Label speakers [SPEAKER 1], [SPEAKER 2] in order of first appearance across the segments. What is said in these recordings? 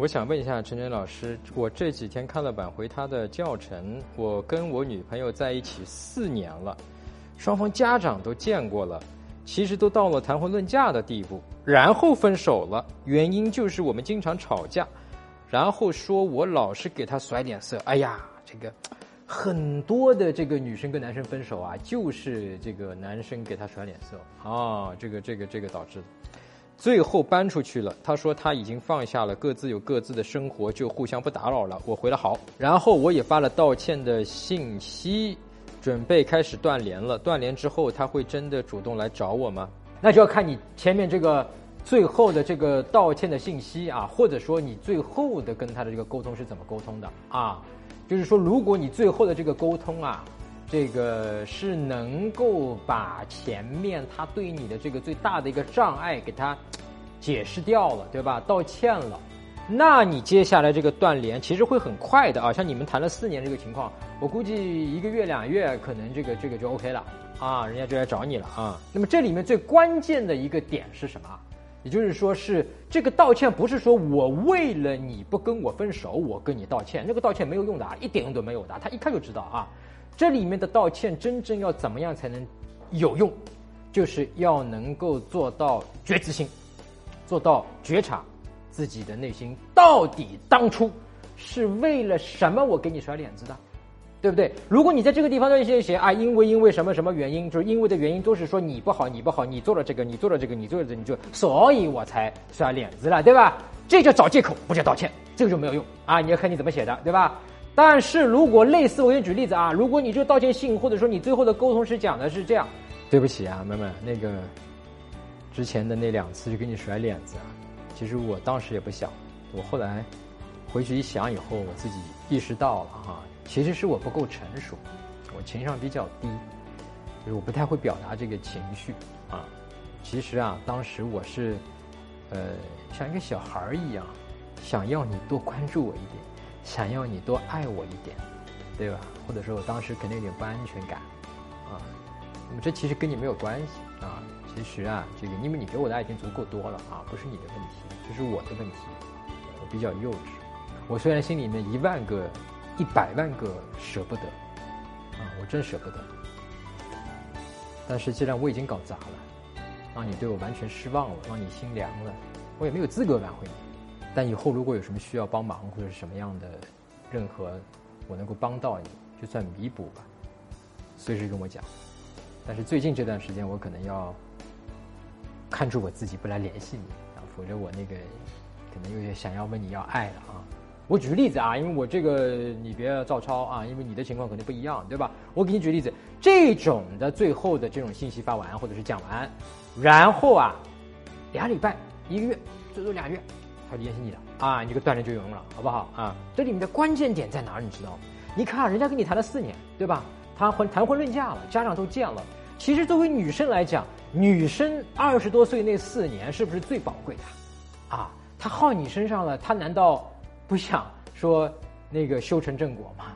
[SPEAKER 1] 我想问一下陈真老师，我这几天看了挽回他的教程，我跟我女朋友在一起四年了，双方家长都见过了，其实都到了谈婚论嫁的地步，然后分手了，原因就是我们经常吵架，然后说我老是给他甩脸色，哎呀，这个很多的这个女生跟男生分手啊，就是这个男生给她甩脸色啊，这个这个这个导致的。最后搬出去了，他说他已经放下了，各自有各自的生活，就互相不打扰了。我回了好，然后我也发了道歉的信息，准备开始断联了。断联之后，他会真的主动来找我吗？那就要看你前面这个最后的这个道歉的信息啊，或者说你最后的跟他的这个沟通是怎么沟通的啊？就是说，如果你最后的这个沟通啊。这个是能够把前面他对你的这个最大的一个障碍给他解释掉了，对吧？道歉了，那你接下来这个断联其实会很快的啊。像你们谈了四年这个情况，我估计一个月两月可能这个这个就 OK 了啊，人家就来找你了啊。那么这里面最关键的一个点是什么？也就是说是这个道歉不是说我为了你不跟我分手，我跟你道歉，那个道歉没有用的啊，一点用都没有的。他一看就知道啊。这里面的道歉真正要怎么样才能有用？就是要能够做到觉知性，做到觉察自己的内心到底当初是为了什么我给你甩脸子的，对不对？如果你在这个地方那些写啊，因为因为什么什么原因，就是因为的原因都是说你不好你不好，你做了这个你做了这个你做了这个你就所以我才甩脸子了，对吧？这叫找借口，不叫道歉，这个就没有用啊！你要看你怎么写的，对吧？但是如果类似，我给你举例子啊，如果你这个道歉信，或者说你最后的沟通是讲的是这样，对不起啊，妹妹，那个之前的那两次就给你甩脸子啊，其实我当时也不想，我后来回去一想以后，我自己意识到了哈，其实是我不够成熟，我情商比较低，就是我不太会表达这个情绪啊。其实啊，当时我是呃像一个小孩儿一样，想要你多关注我一点。想要你多爱我一点，对吧？或者说我当时肯定有点不安全感，啊，那么这其实跟你没有关系啊。其实啊，这个因为你给我的爱已经足够多了啊，不是你的问题，这是我的问题。我比较幼稚，我虽然心里面一万个、一百万个舍不得，啊，我真舍不得。但是既然我已经搞砸了，让你对我完全失望了，让你心凉了，我也没有资格挽回你。但以后如果有什么需要帮忙或者是什么样的，任何我能够帮到你，就算弥补吧，随时跟我讲。但是最近这段时间我可能要看住我自己，不来联系你啊，否则我那个可能有点想要问你要爱了啊。我举个例子啊，因为我这个你别照抄啊，因为你的情况肯定不一样，对吧？我给你举例子，这种的最后的这种信息发完或者是讲完，然后啊，俩礼拜、一个月，最多俩月。他联系你了啊，你这个断联就有用了，好不好啊？这里面的关键点在哪儿？你知道吗？你看，人家跟你谈了四年，对吧？他婚谈婚论嫁了，家长都见了。其实作为女生来讲，女生二十多岁那四年是不是最宝贵的？啊，他耗你身上了，他难道不想说那个修成正果吗？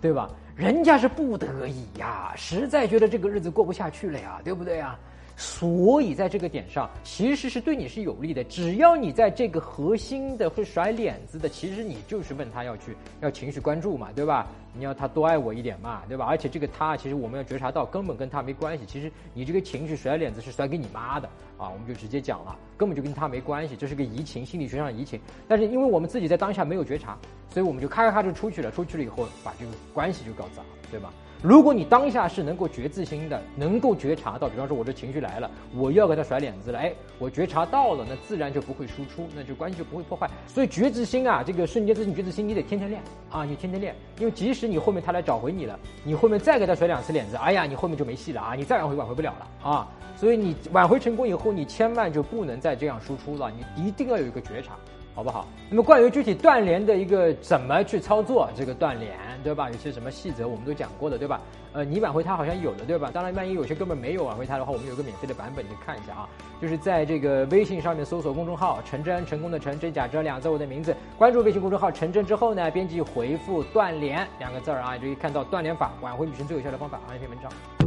[SPEAKER 1] 对吧？人家是不得已呀，实在觉得这个日子过不下去了呀，对不对呀？所以在这个点上，其实是对你是有利的。只要你在这个核心的会甩脸子的，其实你就是问他要去要情绪关注嘛，对吧？你要他多爱我一点嘛，对吧？而且这个他，其实我们要觉察到，根本跟他没关系。其实你这个情绪甩脸子是甩给你妈的啊，我们就直接讲了，根本就跟他没关系，这是个移情，心理学上的移情。但是因为我们自己在当下没有觉察，所以我们就咔咔咔就出去了，出去了以后把这个关系就搞砸了，对吧？如果你当下是能够觉自心的，能够觉察到，比方说我这情绪来了，我要给他甩脸子了，哎，我觉察到了，那自然就不会输出，那就关系就不会破坏。所以觉知心啊，这个瞬间自信、觉知心，你得天天练啊，你天天练，因为即使你后面他来找回你了，你后面再给他甩两次脸子，哎呀，你后面就没戏了啊，你再挽回挽回不了了啊。所以你挽回成功以后，你千万就不能再这样输出了，你一定要有一个觉察。好不好？那么关于具体断联的一个怎么去操作，这个断联，对吧？有些什么细则我们都讲过的，对吧？呃，你挽回他好像有的，对吧？当然，万一有些根本没有挽回他的话，我们有个免费的版本，你看一下啊。就是在这个微信上面搜索公众号“陈真”，成功的陈，真假真两字我的名字，关注微信公众号“陈真”之后呢，编辑回复“断联”两个字儿啊，就可以看到断联法挽回女生最有效的方法啊，一篇文章。